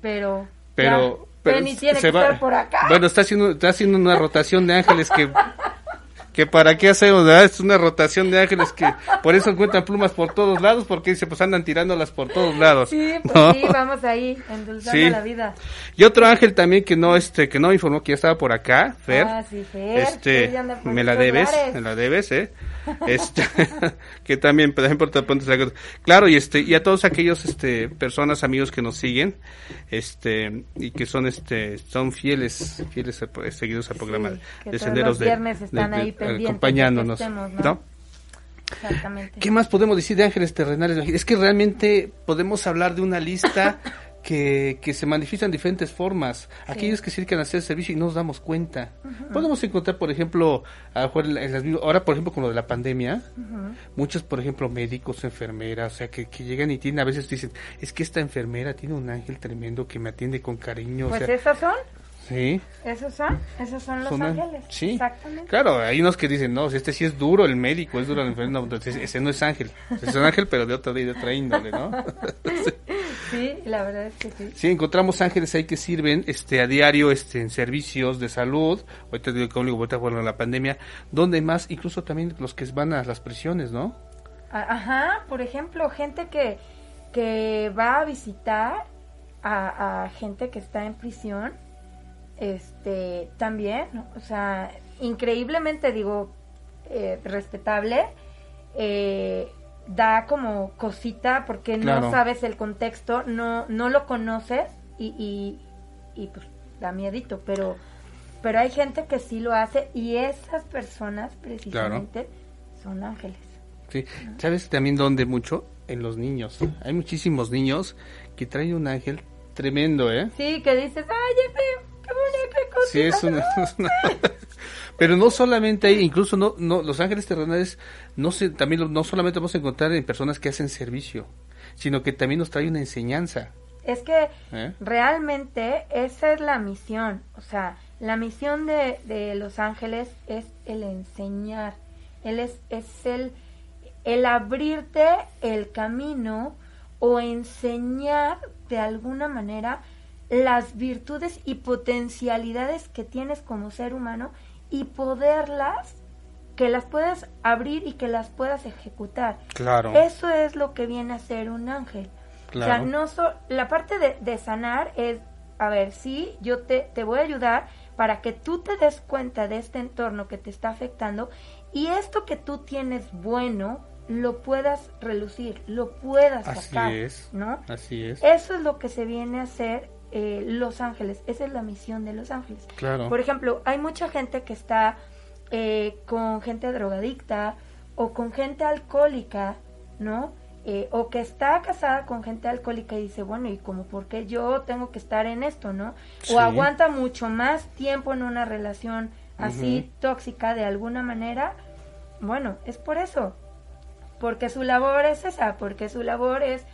B: Pero.
A: Pero,
B: ya,
A: pero
B: Penny tiene
A: se
B: que
A: va-
B: estar por acá.
A: Bueno, está haciendo, está haciendo una rotación de ángeles que, que para qué hacemos, ¿verdad? Es una rotación de ángeles que por eso encuentran plumas por todos lados, porque dice, pues andan tirándolas por todos lados.
B: Sí, pues
A: ¿no?
B: sí, vamos ahí, endulzando
A: Sí.
B: la vida.
A: Y otro ángel también que no, este, que no me informó que ya estaba por acá, Fer.
B: Ah, sí, Fer,
A: Este,
B: por
A: me la debes, me la debes, eh. Este, que también, por ejemplo, te pones la- claro, y este, y a todos aquellos, este, personas, amigos que nos siguen, este, y que son, este, son fieles, fieles a- seguidos al programa
B: Sí,
A: de Senderos
B: los
A: de-
B: están
A: de-
B: ahí que
A: acompañándonos,
B: estemos, ¿no?
A: ¿no?
B: Exactamente.
A: ¿Qué más podemos decir de ángeles terrenales? Es que realmente podemos hablar de una lista que, que se manifiesta en diferentes formas. Aquellos que se dedican a hacer servicio y no nos damos cuenta. Podemos encontrar, por ejemplo, ahora, por ejemplo, con lo de la pandemia, muchos, por ejemplo, médicos, enfermeras, o sea, que, que llegan y tienen, a veces dicen, es que esta enfermera tiene un ángel tremendo que me atiende con cariño.
B: Pues
A: o sea,
B: esos son,
A: sí.
B: esos son, esos son los
A: Son-
B: ángeles.
A: Sí,
B: Exactamente.
A: claro, hay unos que dicen, no, este sí es duro el médico, es duro el no, entonces ese no es ángel, es un ángel pero de otra, de otra índole, ¿no?
B: Sí, la verdad es que sí.
A: Sí, encontramos ángeles ahí que sirven este a diario este en servicios de salud, ahorita digo, como digo, ahorita bueno, la pandemia, donde más, incluso también los que van a las prisiones, ¿no?
B: Ajá, por ejemplo, gente que, que va a visitar a, a gente que está en prisión, este, también, o sea, increíblemente digo, eh, respetable, eh, da como cosita porque
A: Claro.
B: no sabes el contexto, no, no lo conoces y, y, y pues da miedito, pero, pero hay gente que sí lo hace y esas personas precisamente son ángeles.
A: Sí, ¿sabes también dónde mucho? En los niños. Hay muchísimos niños que traen un ángel tremendo, ¿eh?
B: Sí, que dices, ay, ese, qué bonita qué cosita.
A: Sí, es una, es una- Pero no solamente hay, incluso no, no, los ángeles terrenales, no se, también no solamente vamos a encontrar en personas que hacen servicio, sino que también nos trae una enseñanza.
B: Es que
A: ¿eh?
B: realmente esa es la misión. O sea, la misión de, de los ángeles es el enseñar. Él es, es el, el abrirte el camino o enseñar de alguna manera las virtudes y potencialidades que tienes como ser humano y poderlas, que las puedas abrir y que las puedas ejecutar.
A: Claro.
B: Eso es lo que viene a ser un ángel. O sea,
A: Claro.
B: no so- la parte de, de sanar es, a ver, sí, yo te, te voy a ayudar para que tú te des cuenta de este entorno que te está afectando y esto que tú tienes bueno lo puedas relucir, lo puedas
A: Así
B: sacar,
A: es.
B: ¿no?
A: Así es.
B: Eso es lo que se viene a hacer eh, Los Ángeles, esa es la misión de Los Ángeles.
A: Claro.
B: Por ejemplo, hay mucha gente que está eh, con gente drogadicta o con gente alcohólica, ¿no? Eh, o que está casada con gente alcohólica y dice, bueno, ¿y como por qué yo tengo que estar en esto, no?
A: Sí.
B: O aguanta mucho más tiempo en una relación así tóxica de alguna manera. Bueno, es por eso. Porque su labor es esa, porque su labor es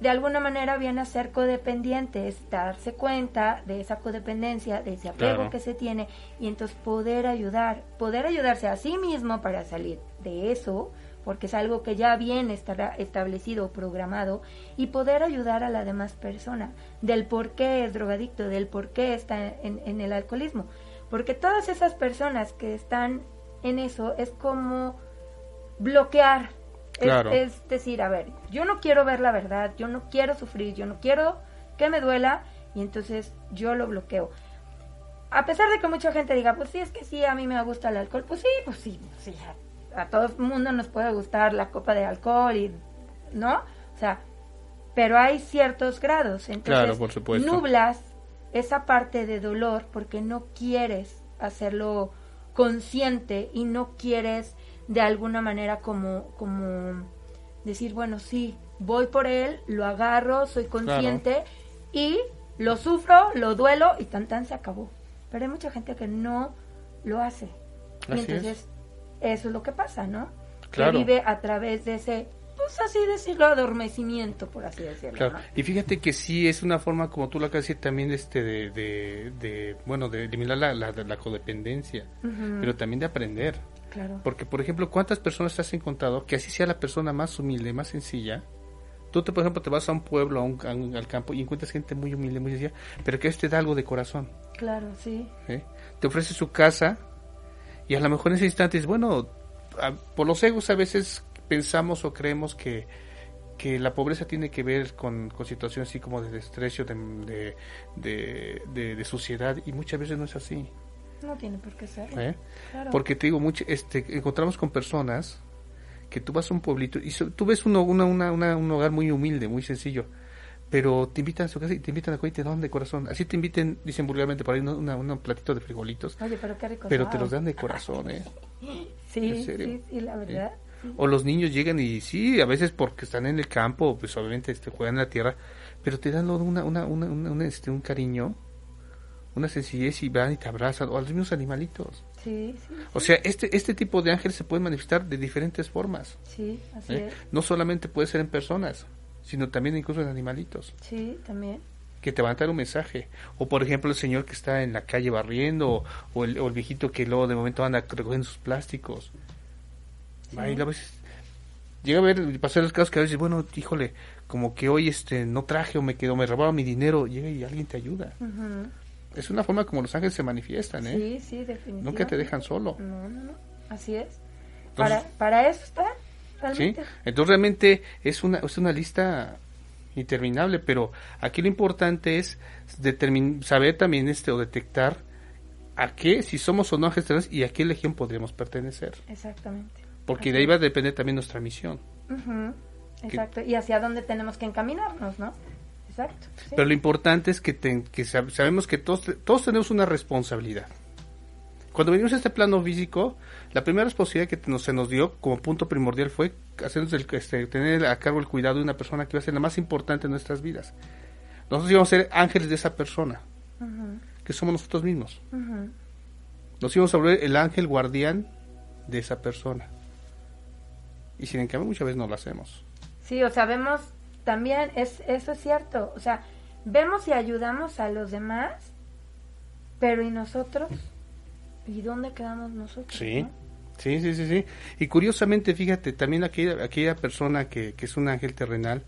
B: de alguna manera viene a ser codependiente, es darse cuenta de esa codependencia, de ese apego
A: Claro.
B: que se tiene y entonces poder ayudar, poder ayudarse a sí mismo para salir de eso, porque es algo que ya bien estará establecido o programado y poder ayudar a la demás persona del por qué es drogadicto, del por qué está en, en el alcoholismo, porque todas esas personas que están en eso es como bloquear
A: Claro.
B: Es, decir, a ver, yo no quiero ver la verdad, yo no quiero sufrir, yo no quiero que me duela y entonces yo lo bloqueo. A pesar de que mucha gente diga, pues sí, es que sí, a mí me gusta el alcohol, pues sí, pues sí, pues sí, a, a todo el mundo nos puede gustar la copa de alcohol y, ¿no? O sea, pero hay ciertos grados, entonces
A: Claro, por supuesto.
B: nublas esa parte de dolor porque no quieres hacerlo consciente y no quieres de alguna manera como como decir bueno sí voy por él lo agarro soy consciente y lo sufro lo duelo y tan tan se acabó pero hay mucha gente que no lo hace y
A: Así es.
B: entonces eso es lo que pasa no
A: Claro.
B: que vive a través de ese pues así decirlo, adormecimiento, por así decirlo.
A: Claro.
B: ¿no?
A: Y fíjate que sí es una forma, como tú lo acabas de decir, también este de, de, de, bueno, de eliminar la, la, la codependencia, pero también de aprender.
B: Claro.
A: Porque, por ejemplo, ¿cuántas personas te has encontrado que así sea la persona más humilde, más sencilla? Tú, te, por ejemplo, te vas a un pueblo, a un, a un- al campo y encuentras gente muy humilde, muy sencilla, pero que a veces te da algo de corazón.
B: Claro, sí.
A: Te ofrece su casa y a lo mejor en ese instante es, bueno, a- por los egos a veces pensamos o creemos que, que la pobreza tiene que ver con, con situaciones así como de desprecio, de, de, de, de- de suciedad y muchas veces no es así.
B: No tiene por qué ser.
A: ¿eh?
B: Claro.
A: Porque te digo, mucho, este, encontramos con personas que tú vas a un pueblito y so- tú ves uno, una, una, una- un hogar muy humilde, muy sencillo, pero te invitan a su casa y te invitan a comer y te dan de corazón. Así te inviten, dicen vulgarmente por ahí, un platito de frijolitos,
B: Oye, pero qué rico.
A: pero te los dan de corazón, ¿eh?
B: Sí, sí, sí, la verdad. sí.
A: O los niños llegan y sí, a veces porque están en el campo, pues obviamente este, juegan en la tierra, pero te dan una, una, una- una, este, un cariño, una sencillez y van y te abrazan, o a los mismos animalitos.
B: Sí, sí,
A: O sea, este, este tipo de ángeles se pueden manifestar de diferentes formas.
B: sí, así
A: ¿eh?
B: es.
A: No solamente puede ser en personas, sino también incluso en animalitos,
B: Sí, también.
A: que te van a dar un mensaje. O por ejemplo el señor que está en la calle barriendo, o, o el, o el viejito que luego de momento anda recogiendo sus plásticos. A veces llega a ver, pasar los casos que a veces, bueno, híjole, como que hoy este no traje o me quedó, me robaron mi dinero, llega y alguien te ayuda.
B: Ujú.
A: Es una forma como los ángeles se manifiestan, ¿eh?
B: Sí, sí, definitivamente.
A: Nunca te dejan solo.
B: No, no, no. Así es.
A: Entonces-
B: para, para eso está,
A: ¿sí?
B: realmente.
A: Entonces realmente es una, es una lista interminable, pero aquí lo importante es saber también este o detectar a qué, si somos o no ángeles terrenales y a qué legión podríamos pertenecer.
B: Exactamente.
A: Porque
B: Así
A: de ahí va a depender también nuestra misión.
B: Ujú, Exacto. Y hacia dónde tenemos que encaminarnos, ¿no? Exacto. sí.
A: Pero lo importante es que, te- que sab- sabemos que todos, todos tenemos una responsabilidad. Cuando venimos a este plano físico, la primera responsabilidad que nos, se nos dio como punto primordial fue hacernos el, este, tener a cargo el cuidado de una persona que va a ser la más importante en nuestras vidas. Nosotros íbamos a ser ángeles de esa persona,
B: Ujú,
A: que somos nosotros mismos.
B: ujú.
A: Nos íbamos a volver el ángel guardián de esa persona. Y sin cambio muchas veces no lo hacemos.
B: Sí, o sea, vemos también, es, eso es cierto, o sea, vemos y ayudamos a los demás, pero ¿y nosotros? ¿Y dónde quedamos nosotros?
A: Sí,
B: no?
A: sí, sí, sí, sí. Y curiosamente, fíjate, también aquella, aquella persona que, que es un ángel terrenal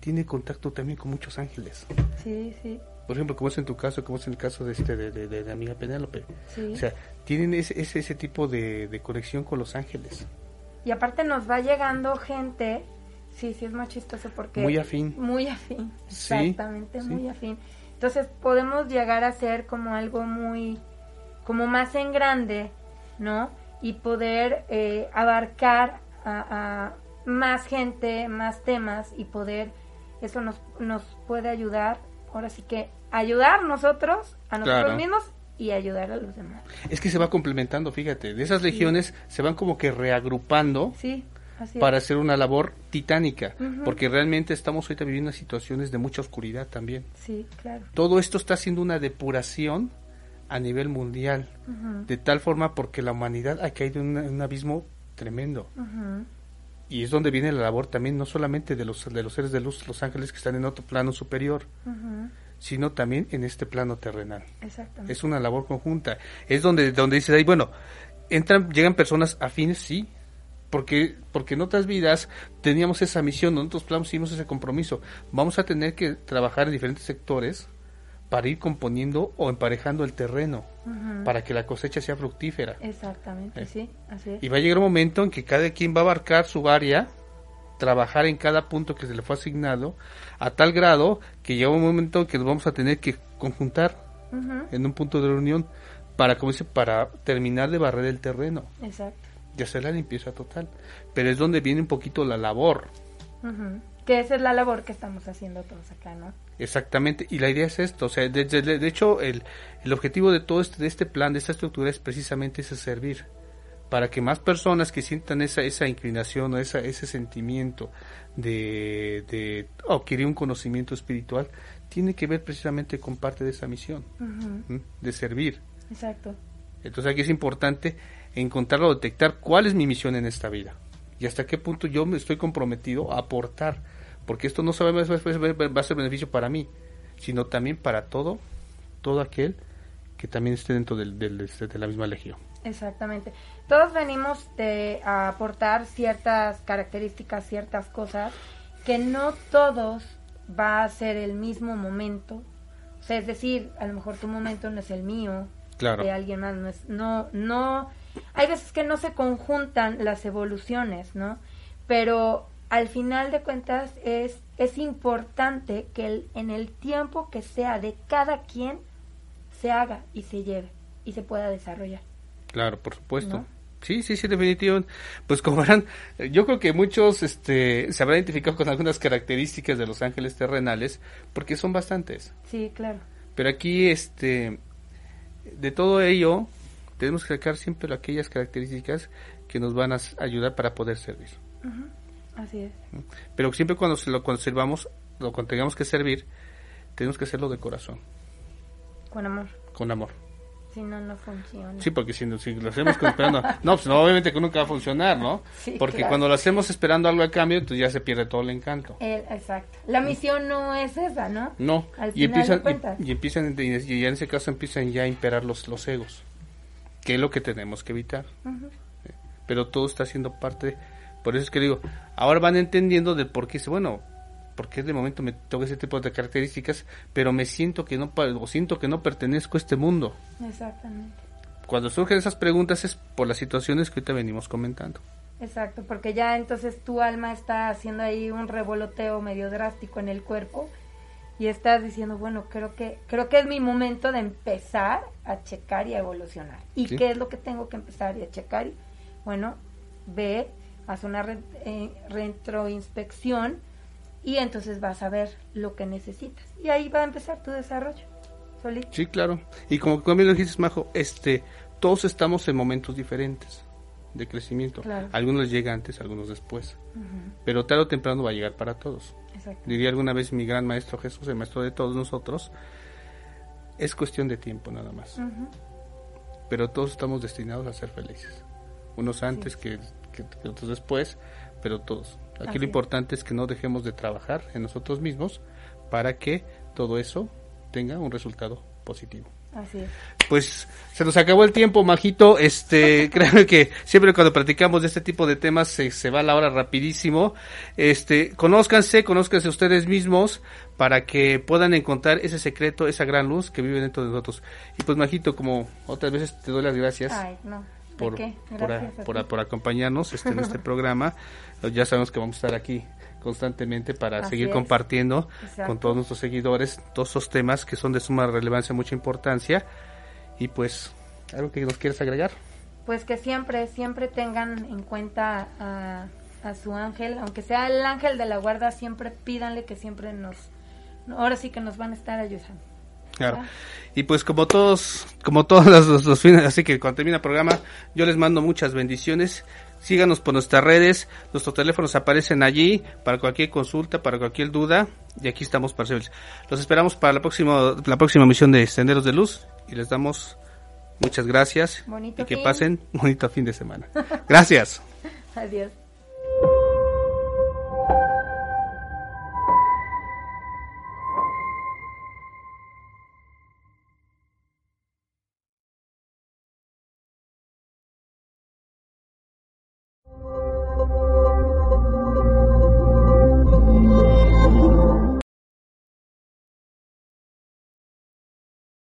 A: tiene contacto también con muchos ángeles.
B: Sí, sí,
A: Por ejemplo, como es en tu caso, como es en el caso de este de, de, de la amiga Penélope.
B: sí.
A: O sea, tienen ese, ese, ese tipo de, de conexión con los ángeles.
B: y aparte nos va llegando gente, sí, sí es más chistoso porque...
A: Muy afín.
B: Muy afín,
A: Sí,
B: exactamente,
A: sí.
B: muy afín. Entonces podemos llegar a ser como algo muy, como más en grande, ¿no? Y poder eh, abarcar a, a más gente, más temas y poder, eso nos, nos puede ayudar, ahora sí que ayudar nosotros, a nosotros
A: Claro.
B: mismos y ayudar a los demás.
A: Es que se va complementando, fíjate. De esas legiones se van como que reagrupando
B: Sí, así
A: para
B: es.
A: hacer una labor titánica. Porque realmente estamos ahorita viviendo situaciones de mucha oscuridad también.
B: Sí, claro.
A: todo esto está haciendo una depuración a nivel mundial, de tal forma porque la humanidad ha caído en, un abismo tremendo. Y es donde viene la labor también, no solamente de los, de los seres de luz, los ángeles que están en otro plano superior, sino también en este plano terrenal.
B: Exactamente.
A: Es una labor conjunta. Es donde, donde dices ahí, bueno, entran, llegan personas afines, sí, porque, porque en otras vidas teníamos esa misión, en otros planos hicimos ese compromiso. Vamos a tener que trabajar en diferentes sectores para ir componiendo o emparejando el terreno,
B: Ujú.
A: para que la cosecha sea fructífera.
B: Exactamente,
A: Eh.
B: sí, así es.
A: Y va a llegar un momento en que cada quien va a abarcar su área, trabajar en cada punto que se le fue asignado, a tal grado que llega un momento en que nos vamos a tener que conjuntar
B: Ujú,
A: en un punto de reunión para, como dice, para terminar de barrer el terreno
B: Exacto.
A: Y hacer la limpieza total. Pero es donde viene un poquito la labor,
B: Ujú. Que esa es la labor que estamos haciendo todos acá, ¿no?
A: exactamente. Y la idea es esto, o sea, de, de- de hecho, el, el objetivo de todo este, de este plan, de esta estructura, es precisamente ese servir. Para que más personas que sientan esa, esa inclinación o esa, ese sentimiento de, de adquirir un conocimiento espiritual, tiene que ver precisamente con parte de esa misión, de servir.
B: Exacto.
A: Entonces aquí es importante encontrar o detectar cuál es mi misión en esta vida. y hasta qué punto yo me estoy comprometido a aportar, porque esto no solamente va a ser beneficio para mí, sino también para todo, todo aquel que también esté dentro del, este, de la misma legión.
B: Exactamente. Todos venimos de, a aportar ciertas características, ciertas cosas, que no todos va a ser el mismo momento. O sea, es decir, a lo mejor tu momento no es el mío,
A: claro.
B: de alguien más no es, no, no, hay veces que no se conjuntan las evoluciones, ¿no? Pero al final de cuentas es, es importante que el, en el tiempo que sea de cada quien se haga y se lleve y se pueda desarrollar.
A: Claro, por supuesto. Sí, sí, sí, definitivamente. Pues como verán, yo creo que muchos este, se habrán identificado con algunas características de los ángeles terrenales, porque son bastantes.
B: Sí, claro.
A: Pero aquí, este, de todo ello, tenemos que sacar siempre aquellas características que nos van a ayudar para poder servir.
B: Así es.
A: Pero siempre cuando se lo conservamos, lo cuando tengamos que servir, tenemos que hacerlo de corazón.
B: Con amor.
A: Con amor.
B: Si no, no funciona.
A: Sí, porque si, lo hacemos esperando, no, pues obviamente que nunca va a funcionar, ¿no? porque cuando lo hacemos esperando algo a cambio, entonces ya se pierde todo el encanto.
B: exacto. La misión no es esa, ¿no?
A: No. y, empiezan, y, empiezan, y en ese caso empiezan ya a imperar los, los egos, que es lo que tenemos que evitar. Pero todo está siendo parte, por eso es que digo, ahora van entendiendo del por qué, bueno, porque de momento me toca ese tipo de características, pero me siento que no o siento que no pertenezco a este mundo.
B: Exactamente.
A: Cuando surgen esas preguntas es por las situaciones que ahorita venimos comentando.
B: Exacto, porque ya entonces tu alma está haciendo ahí un revoloteo medio drástico en el cuerpo y estás diciendo, bueno, creo que creo que es mi momento de empezar a checar y a evolucionar. ¿Y qué es lo que tengo que empezar y a checar? Bueno, ve, haz una eh, retroinspección y entonces vas a ver lo que necesitas. Y ahí va a empezar tu desarrollo. Solito.
A: Sí, claro. Y como también lo dijiste, Majo, este, todos estamos en momentos diferentes de crecimiento. Algunos les llega antes, algunos después. Pero tarde o temprano va a llegar para todos. Diría alguna vez mi gran maestro Jesús, el maestro de todos nosotros, es cuestión de tiempo nada más. Pero todos estamos destinados a ser felices. Unos antes que, que otros después, pero todos. Aquí lo importante es que no dejemos de trabajar en nosotros mismos para que todo eso tenga un resultado positivo.
B: Así es.
A: Pues se nos acabó el tiempo, Majito. Este, creo que siempre cuando platicamos de este tipo de temas se, se va la hora rapidísimo. Este, conózcanse, conózcanse ustedes mismos para que puedan encontrar ese secreto, esa gran luz que vive dentro de nosotros. Y pues, Majito, como otras veces te doy las gracias. Por, por, por, acompañarnos este, en este programa. Ya sabemos que vamos a estar aquí constantemente para seguir compartiendo con todos nuestros seguidores todos esos temas que son de suma relevancia, mucha importancia. Y pues, ¿algo que nos quieres agregar?
B: Pues que siempre, siempre tengan en cuenta a, a su ángel, aunque sea el ángel de la guarda, siempre pídanle que siempre nos, ahora sí que nos van a estar ayudando.
A: Claro. Y pues como todos, como todos los, fines, así que cuando termina el programa, yo les mando muchas bendiciones. Síganos por nuestras redes, nuestros teléfonos aparecen allí para cualquier consulta, para cualquier duda, y aquí estamos para servirles. Los esperamos para la próxima, la próxima misión de Senderos de Luz y les damos muchas gracias
B: bonito
A: y que pasen un bonito fin de semana. Gracias.
B: Adiós.